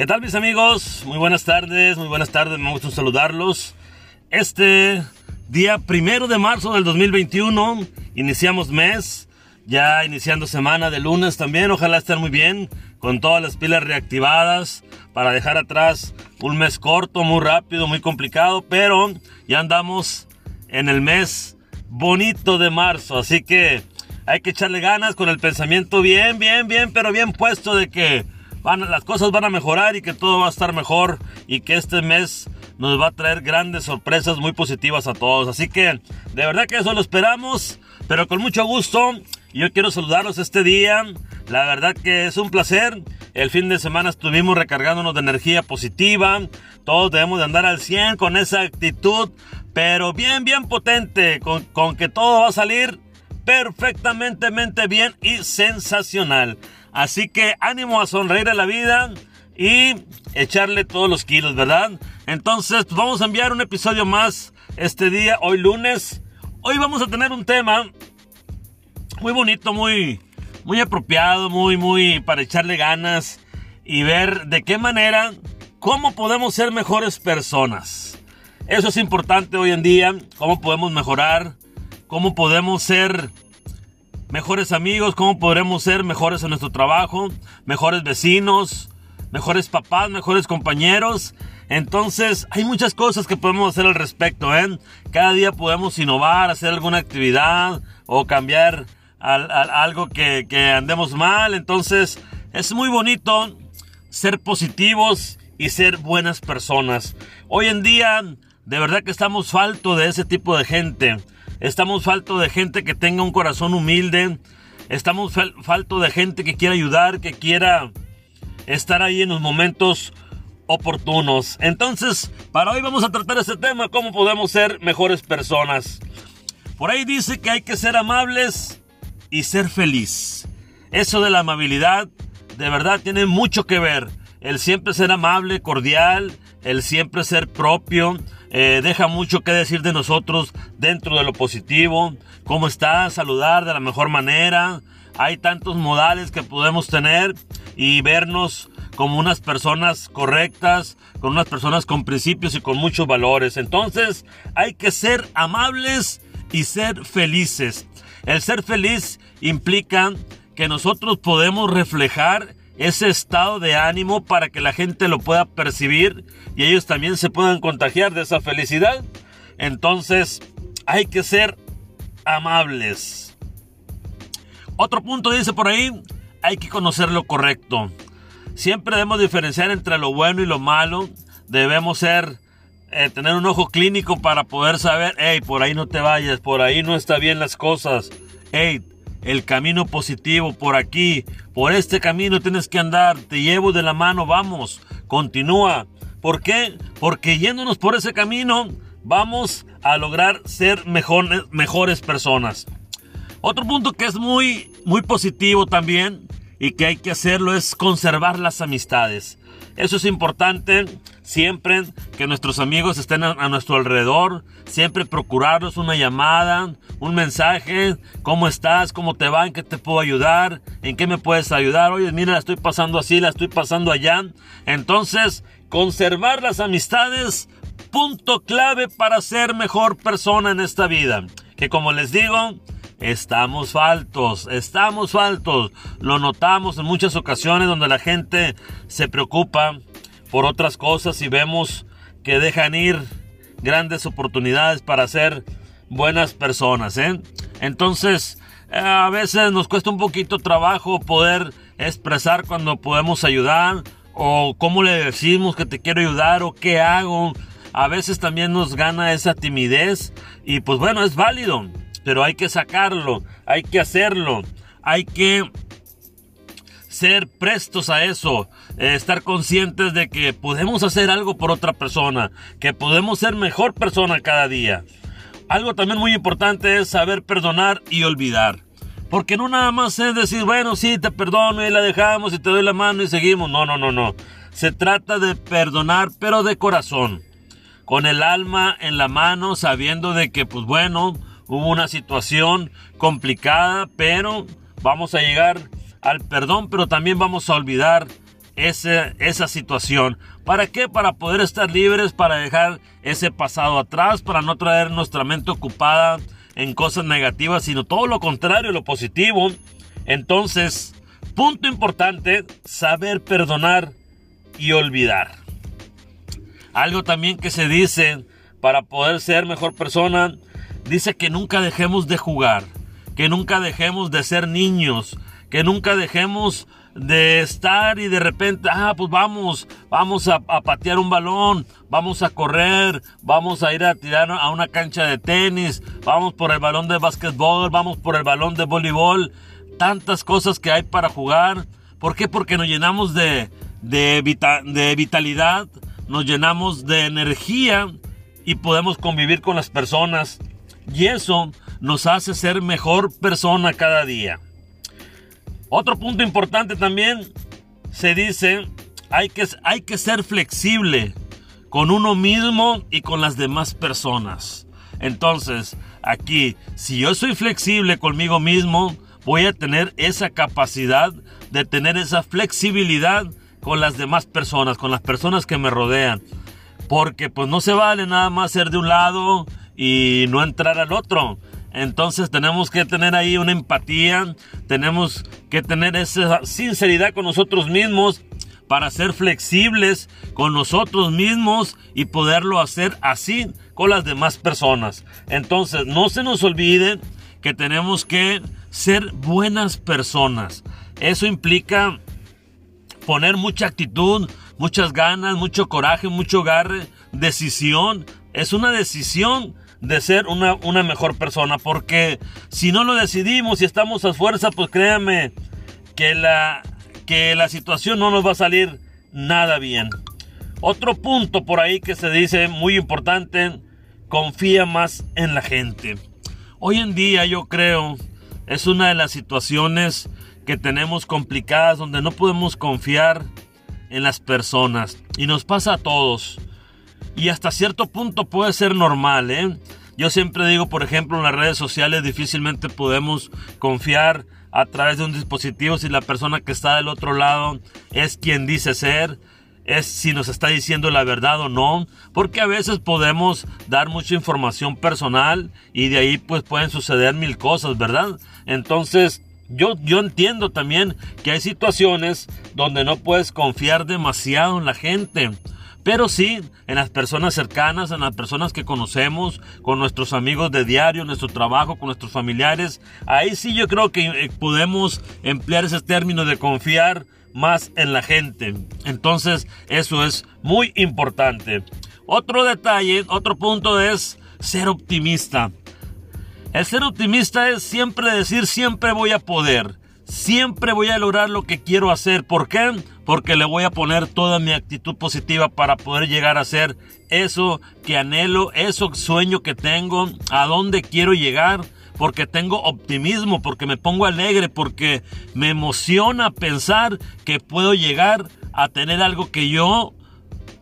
¿Qué tal mis amigos? Muy buenas tardes, muy buenas tardes, me gusta saludarlos. Este día primero de marzo del 2021, iniciamos mes, ya iniciando semana de lunes también, ojalá estén muy bien, con todas las pilas reactivadas para dejar atrás un mes corto, muy rápido, muy complicado, pero ya andamos en el mes bonito de marzo, así que hay que echarle ganas con el pensamiento bien, bien, bien, pero bien puesto de que las cosas van a mejorar y que todo va a estar mejor y que este mes nos va a traer grandes sorpresas muy positivas a todos. Así que de verdad que eso lo esperamos, pero con mucho gusto. Yo quiero saludarlos este día. La verdad que es un placer. El fin de semana estuvimos recargándonos de energía positiva. Todos debemos de andar al 100 con esa actitud, pero bien, bien potente, con, con que todo va a salir perfectamente bien y sensacional. Así que ánimo a sonreír a la vida y echarle todos los kilos, ¿verdad? Entonces, pues, vamos a enviar un episodio más este día, hoy lunes. Hoy vamos a tener un tema muy bonito, muy, muy apropiado, muy, muy para echarle ganas y ver de qué manera, cómo podemos ser mejores personas. Eso es importante hoy en día, cómo podemos mejorar, cómo podemos ser mejores amigos, cómo podremos ser mejores en nuestro trabajo, mejores vecinos, mejores papás, mejores compañeros. Entonces, hay muchas cosas que podemos hacer al respecto, ¿eh? Cada día podemos innovar, hacer alguna actividad o cambiar algo que, que andemos mal. Entonces, es muy bonito ser positivos y ser buenas personas. Hoy en día, de verdad que estamos falto de ese tipo de gente. Estamos falto de gente que tenga un corazón humilde. Estamos falto de gente que quiera ayudar, que quiera estar ahí en los momentos oportunos. Entonces, para hoy vamos a tratar este tema, cómo podemos ser mejores personas. Por ahí dice que hay que ser amables y ser feliz. Eso de la amabilidad, de verdad, tiene mucho que ver. El siempre ser amable, cordial, el siempre ser propio, eh, deja mucho que decir de nosotros dentro de lo positivo, cómo está, saludar de la mejor manera. Hay tantos modales que podemos tener y vernos como unas personas correctas, con unas personas con principios y con muchos valores. Entonces hay que ser amables y ser felices. El ser feliz implica que nosotros podemos reflejar ese estado de ánimo para que la gente lo pueda percibir y ellos también se puedan contagiar de esa felicidad. Entonces hay que ser amables. Otro punto dice por ahí, hay que conocer lo correcto. Siempre debemos diferenciar entre lo bueno y lo malo. Debemos ser, eh, tener un ojo clínico para poder saber, hey, por ahí no te vayas, por ahí no está bien las cosas. Hey, el camino positivo por aquí, por este camino tienes que andar, te llevo de la mano, vamos, continúa. ¿Por qué? Porque yéndonos por ese camino vamos a lograr ser mejores, personas. Otro punto que es muy, muy positivo también y que hay que hacerlo es conservar las amistades. Eso es importante siempre que nuestros amigos estén a, nuestro alrededor, siempre procurarlos una llamada, un mensaje, cómo estás, cómo te va, en qué te puedo ayudar, en qué me puedes ayudar, oye, mira, la estoy pasando así, la estoy pasando allá. Entonces, conservar las amistades, punto clave para ser mejor persona en esta vida. Que como les digo, Estamos faltos, estamos faltos. Lo notamos en muchas ocasiones donde la gente se preocupa por otras cosas y vemos que dejan ir grandes oportunidades para ser buenas personas. ¿eh? Entonces, eh, a veces nos cuesta un poquito trabajo poder expresar cuando podemos ayudar o cómo le decimos que te quiero ayudar o qué hago. A veces también nos gana esa timidez y pues bueno, es válido pero hay que sacarlo, hay que hacerlo, hay que ser prestos a eso, eh, estar conscientes de que podemos hacer algo por otra persona, que podemos ser mejor persona cada día. Algo también muy importante es saber perdonar y olvidar. Porque no nada más es decir, bueno, sí, te perdono y la dejamos y te doy la mano y seguimos. No, no, no, no. Se trata de perdonar, pero de corazón. Con el alma en la mano, sabiendo de que, pues bueno, hubo una situación complicada, pero vamos a llegar al perdón, pero también vamos a olvidar esa situación. ¿Para qué? Para poder estar libres, para dejar ese pasado atrás, para no traer nuestra mente ocupada en cosas negativas, sino todo lo contrario, lo positivo. Entonces, punto importante, saber perdonar y olvidar. Algo también que se dice para poder ser mejor persona, dice que nunca dejemos de jugar, que nunca dejemos de ser niños, que nunca dejemos de estar y de repente, ah, pues vamos, vamos a, patear un balón, vamos a correr, vamos a ir a tirar a una cancha de tenis, vamos por el balón de básquetbol, vamos por el balón de voleibol, tantas cosas que hay para jugar. ¿Por qué? Porque nos llenamos de, de, de vitalidad, nos llenamos de energía y podemos convivir con las personas. Y eso nos hace ser mejor persona cada día. Otro punto importante también se dice, hay que, hay que ser flexible con uno mismo y con las demás personas. Entonces, aquí, si yo soy flexible conmigo mismo, voy a tener esa capacidad de tener esa flexibilidad con las demás personas, con las personas que me rodean. Porque pues no se vale nada más ser de un lado y no entrar al otro. Entonces tenemos que tener ahí una empatía, tenemos que tener esa sinceridad con nosotros mismos para ser flexibles con nosotros mismos y poderlo hacer así con las demás personas. Entonces no se nos olvide que tenemos que ser buenas personas. Eso implica poner mucha actitud, muchas ganas, mucho coraje, mucho garre, decisión. Es una decisión de ser una, una mejor persona. Porque si no lo decidimos y estamos a fuerza, pues créanme que la, que la situación no nos va a salir nada bien. Otro punto por ahí que se dice muy importante, confía más en la gente. Hoy en día yo creo es una de las situaciones que tenemos complicadas donde no podemos confiar en las personas y nos pasa a todos y hasta cierto punto puede ser normal, ¿eh? Yo siempre digo, por ejemplo, en las redes sociales difícilmente podemos confiar a través de un dispositivo si la persona que está del otro lado es quien dice ser, es si nos está diciendo la verdad o no, porque a veces podemos dar mucha información personal y de ahí pues pueden suceder mil cosas, ¿verdad? Entonces, yo, yo entiendo también que hay situaciones donde no puedes confiar demasiado en la gente. Pero sí, en las personas cercanas, en las personas que conocemos, con nuestros amigos de diario, nuestro trabajo, con nuestros familiares, ahí sí yo creo que eh, podemos emplear ese término de confiar más en la gente. Entonces, eso es muy importante. Otro detalle, otro punto es ser optimista. El ser optimista es siempre decir siempre voy a poder. Siempre voy a lograr lo que quiero hacer. ¿Por qué? Porque le voy a poner toda mi actitud positiva para poder llegar a ser eso que anhelo, eso sueño que tengo, a dónde quiero llegar. Porque tengo optimismo, porque me pongo alegre, porque me emociona pensar que puedo llegar a tener algo que yo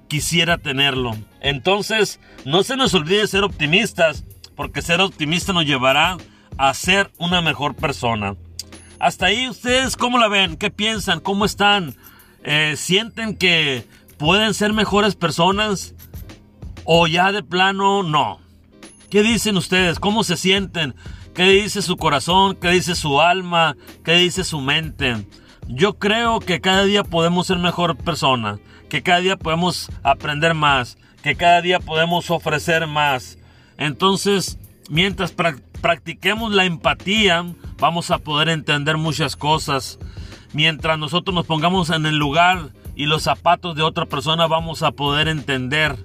quisiera tenerlo. Entonces, no se nos olvide ser optimistas, porque ser optimista nos llevará a ser una mejor persona. Hasta ahí ustedes cómo la ven, qué piensan, cómo están, eh, sienten que pueden ser mejores personas o ya de plano no. ¿Qué dicen ustedes? ¿Cómo se sienten? ¿Qué dice su corazón? ¿Qué dice su alma? ¿Qué dice su mente? Yo creo que cada día podemos ser mejor persona, que cada día podemos aprender más, que cada día podemos ofrecer más. Entonces, mientras practiquemos la empatía, vamos a poder entender muchas cosas. Mientras nosotros nos pongamos en el lugar y los zapatos de otra persona, vamos a poder entender.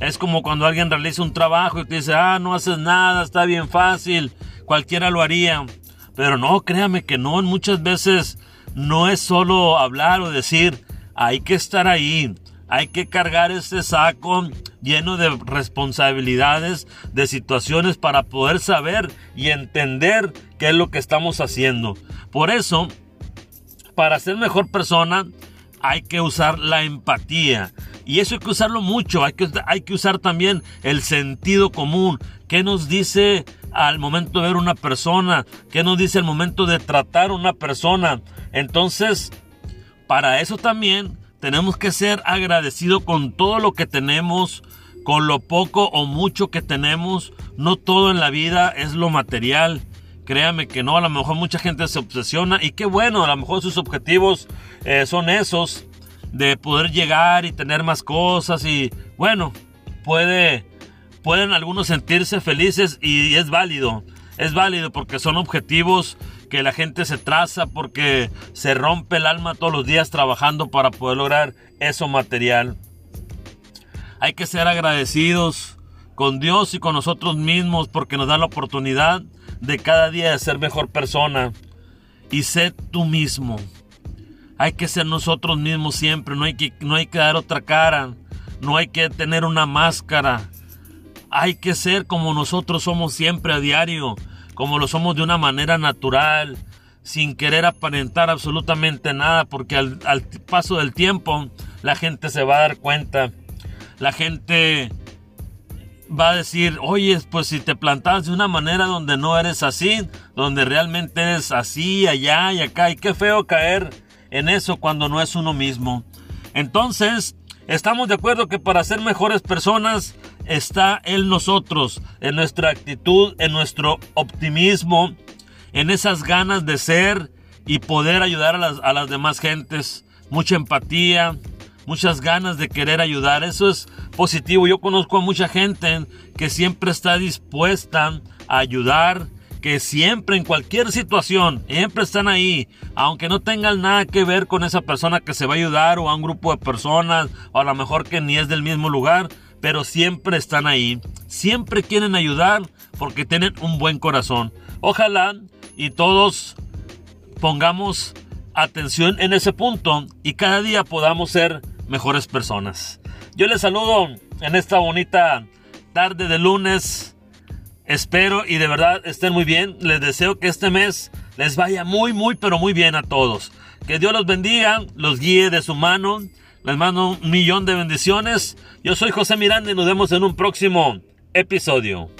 Es como cuando alguien realiza un trabajo y te dice, ah, no haces nada, está bien fácil, cualquiera lo haría. Pero no, créame que no, muchas veces no es solo hablar o decir, hay que estar ahí, hay que cargar ese saco lleno de responsabilidades, de situaciones para poder saber y entender qué es lo que estamos haciendo. Por eso, para ser mejor persona, hay que usar la empatía. Y eso hay que usarlo mucho. Hay que, hay que usar también el sentido común. ¿Qué nos dice al momento de ver una persona? ¿Qué nos dice al momento de tratar a una persona? Entonces, para eso también tenemos que ser agradecidos con todo lo que tenemos, con lo poco o mucho que tenemos. No todo en la vida es lo material. Créame que no, a lo mejor mucha gente se obsesiona y qué bueno, a lo mejor sus objetivos eh, son esos de poder llegar y tener más cosas y bueno, puede, pueden algunos sentirse felices y es válido, es válido porque son objetivos que la gente se traza porque se rompe el alma todos los días trabajando para poder lograr eso material. Hay que ser agradecidos con Dios y con nosotros mismos porque nos da la oportunidad de cada día de ser mejor persona. Y sé tú mismo. Hay que ser nosotros mismos siempre, no hay que, no hay que dar otra cara, no hay que tener una máscara. Hay que ser como nosotros somos siempre a diario, como lo somos de una manera natural, sin querer aparentar absolutamente nada, porque al, paso del tiempo la gente se va a dar cuenta. La gente va a decir, oye, pues si te plantas de una manera donde no eres así, donde realmente eres así, allá y acá, y qué feo caer en eso cuando no es uno mismo. Entonces, estamos de acuerdo que para ser mejores personas está en nosotros, en nuestra actitud, en nuestro optimismo, en esas ganas de ser y poder ayudar a las, a las demás gentes, mucha empatía, muchas ganas de querer ayudar. Eso es positivo. Yo conozco a mucha gente que siempre está dispuesta a ayudar, que siempre en cualquier situación, siempre están ahí, aunque no tengan nada que ver con esa persona que se va a ayudar o a un grupo de personas, o a lo mejor que ni es del mismo lugar, pero siempre están ahí, siempre quieren ayudar porque tienen un buen corazón. Ojalá y todos pongamos atención en ese punto y cada día podamos ser mejores personas. Yo les saludo en esta bonita tarde de lunes. Espero y de verdad estén muy bien. Les deseo que este mes les vaya muy, muy, pero muy bien a todos. Que Dios los bendiga, los guíe de su mano. Les mando un millón de bendiciones. Yo soy José Miranda y nos vemos en un próximo episodio.